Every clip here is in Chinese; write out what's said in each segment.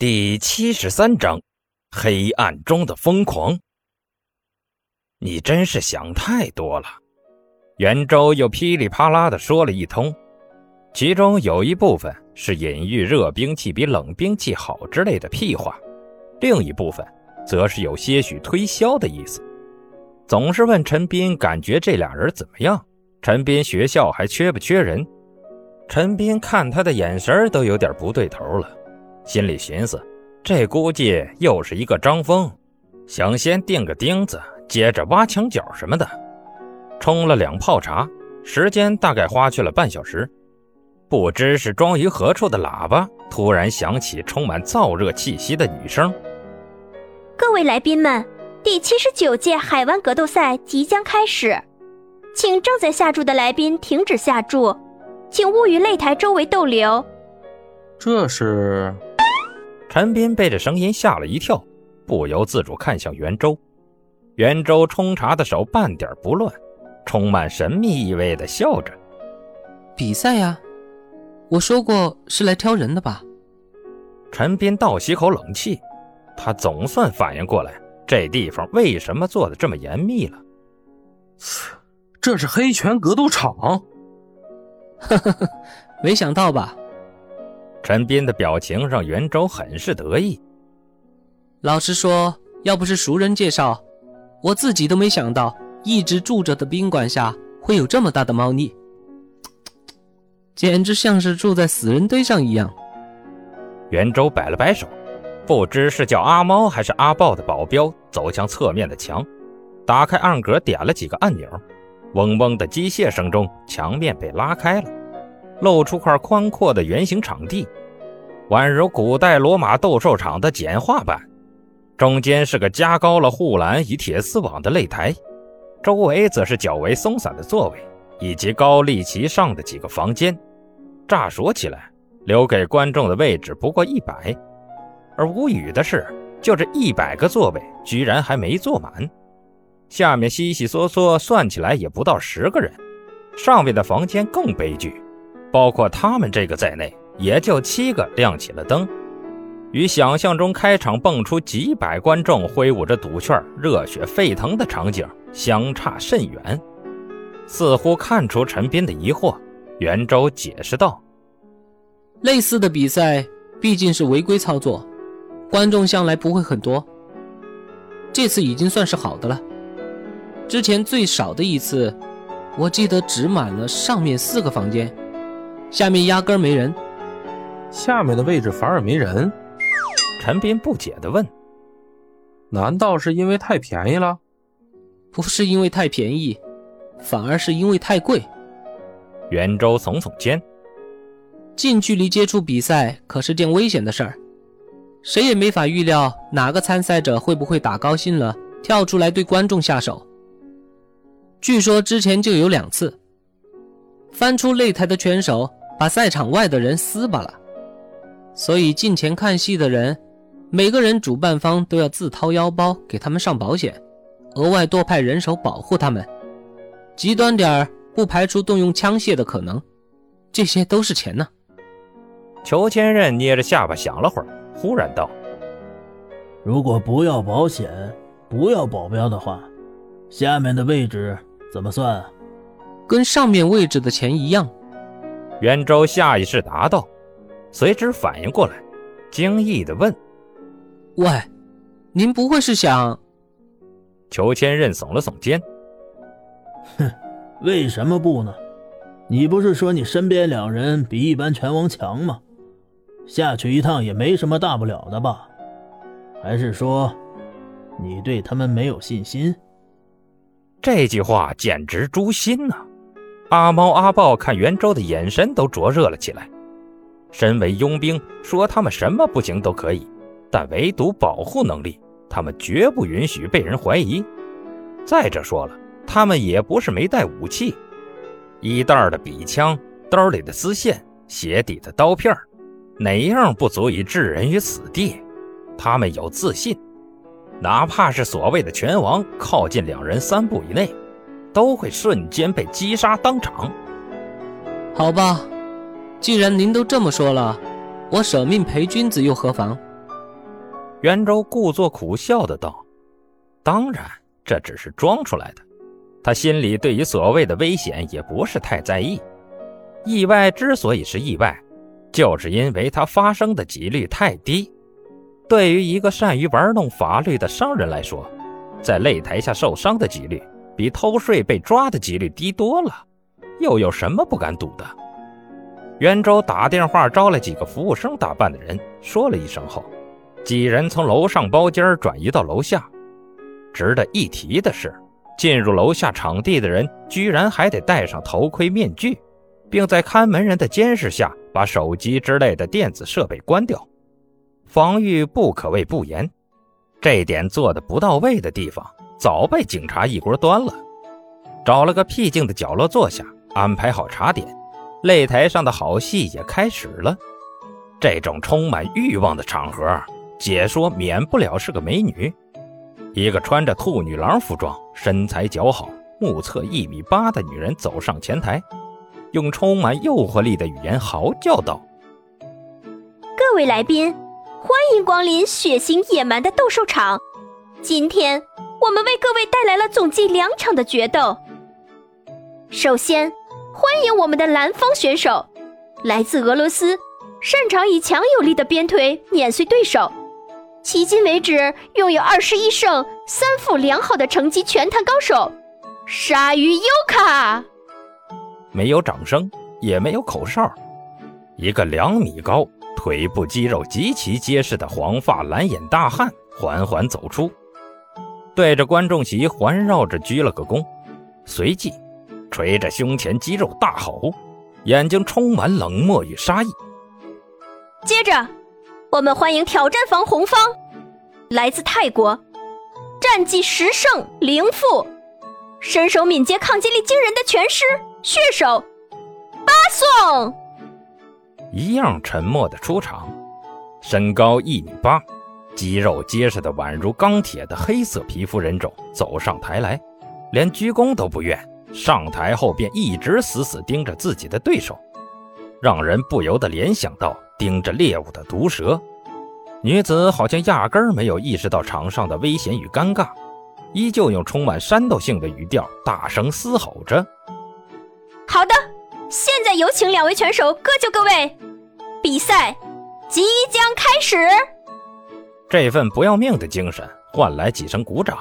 第七十三章，黑暗中的疯狂。你真是想太多了。袁周又噼里啪啦的说了一通，其中有一部分是隐喻热兵器比冷兵器好之类的屁话，另一部分则是有些许推销的意思。总是问陈斌感觉这俩人怎么样？陈斌学校还缺不缺人？陈斌看他的眼神都有点不对头了。心里寻思，这估计又是一个张峰，想先钉个钉子，接着挖墙角什么的。冲了两泡茶，时间大概花去了半小时。不知是装于何处的喇叭突然响起充满燥热气息的女声：“各位来宾们，第七十九届海湾格斗赛即将开始，请正在下注的来宾停止下注，请勿于擂台周围逗留。”这是。陈斌被这声音吓了一跳，不由自主看向袁周。袁周冲茶的手半点不乱，充满神秘意味的笑着：“比赛呀，我说过是来挑人的吧？”陈斌倒吸口冷气，他总算反应过来，这地方为什么做的这么严密了。这是黑拳格斗场，呵呵呵，没想到吧？陈斌的表情让袁周很是得意。老实说，要不是熟人介绍，我自己都没想到，一直住着的宾馆下会有这么大的猫腻，简直像是住在死人堆上一样。袁周摆了摆手，不知是叫阿猫还是阿豹的保镖走向侧面的墙，打开暗格，点了几个按钮，嗡嗡的机械声中，墙面被拉开了。露出块宽阔的圆形场地，宛如古代罗马斗兽场的简化版。中间是个加高了护栏与铁丝网的擂台，周围则是较为松散的座位，以及高立其上的几个房间。乍说起来，留给观众的位置不过一百，而无语的是，就这一百个座位居然还没坐满。下面稀稀嗦嗦算起来也不到十个人，上面的房间更悲剧。包括他们这个在内，也就七个亮起了灯，与想象中开场蹦出几百观众挥舞着赌券、热血沸腾的场景相差甚远。似乎看出陈斌的疑惑，袁周解释道：“类似的比赛毕竟是违规操作，观众向来不会很多。这次已经算是好的了。之前最少的一次，我记得只满了上面四个房间。”下面压根没人，下面的位置反而没人。陈斌不解地问：“难道是因为太便宜了？”“不是因为太便宜，反而是因为太贵。”袁周耸耸肩：“近距离接触比赛可是件危险的事儿，谁也没法预料哪个参赛者会不会打高兴了跳出来对观众下手。据说之前就有两次，翻出擂台的拳手。”把赛场外的人撕巴了，所以进前看戏的人，每个人主办方都要自掏腰包给他们上保险，额外多派人手保护他们。极端点儿，不排除动用枪械的可能。这些都是钱呢。裘千仞捏着下巴想了会儿，忽然道：“如果不要保险，不要保镖的话，下面的位置怎么算？跟上面位置的钱一样。”袁周下意识答道，随之反应过来，惊异的问：“喂，您不会是想？”裘千仞耸了耸肩：“哼，为什么不呢？你不是说你身边两人比一般拳王强吗？下去一趟也没什么大不了的吧？还是说，你对他们没有信心？”这句话简直诛心呐！阿猫阿豹看袁周的眼神都灼热了起来。身为佣兵，说他们什么不行都可以，但唯独保护能力，他们绝不允许被人怀疑。再者说了，他们也不是没带武器，衣袋的笔枪，兜里的丝线，鞋底的刀片，哪样不足以置人于死地？他们有自信，哪怕是所谓的拳王，靠近两人三步以内。都会瞬间被击杀当场。好吧，既然您都这么说了，我舍命陪君子又何妨？袁周故作苦笑的道：“当然，这只是装出来的。他心里对于所谓的危险也不是太在意。意外之所以是意外，就是因为它发生的几率太低。对于一个善于玩弄法律的商人来说，在擂台下受伤的几率比偷税被抓的几率低多了。又有什么不敢赌的？”袁周打电话招了几个服务生打扮的人，说了一声后。几人从楼上包间转移到楼下。值得一提的是，进入楼下场地的人居然还得戴上头盔面具，并在看门人的监视下把手机之类的电子设备关掉，防御不可谓不严。这点做的不到位的地方，早被警察一锅端了。找了个僻静的角落坐下，安排好茶点，擂台上的好戏也开始了。这种充满欲望的场合。解说免不了是个美女，一个穿着兔女郎服装、身材姣好、目测一米八的女人走上前台，用充满诱惑力的语言嚎叫道：“各位来宾，欢迎光临血腥野蛮的斗兽场！今天我们为各位带来了总计两场的决斗。首先，欢迎我们的蓝方选手，来自俄罗斯，擅长以强有力的鞭腿碾碎对手。”迄今为止，拥有二十一胜三负良好的成绩，拳坛高手鲨鱼尤卡。没有掌声，也没有口哨。一个两米高、腿部肌肉极其结实的黄发蓝眼大汉缓缓走出，对着观众席环绕着鞠了个躬，随即捶着胸前肌肉大吼，眼睛充满冷漠与杀意。接着。我们欢迎挑战方红方，来自泰国，战绩十胜零负，身手敏捷、抗击力惊人的拳师血手巴颂，一样沉默的出场。身高一米八，肌肉结实的宛如钢铁的黑色皮肤人种走上台来，连鞠躬都不愿，上台后便一直死死盯着自己的对手，让人不由得联想到。盯着猎物的毒蛇，女子好像压根儿没有意识到场上的危险与尴尬，依旧用充满煽动性的语调大声嘶吼着：“好的，现在有请两位拳手各就各位，比赛即将开始。”这份不要命的精神换来几声鼓掌。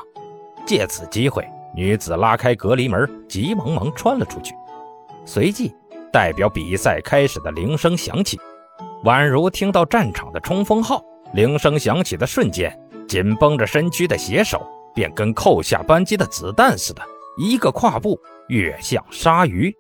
借此机会，女子拉开隔离门，急忙忙穿了出去。随即，代表比赛开始的铃声响起。宛如听到战场的冲锋号，铃声响起的瞬间，紧绷着身躯的携手便跟扣下扳机的子弹似的，一个跨步跃向鲨鱼。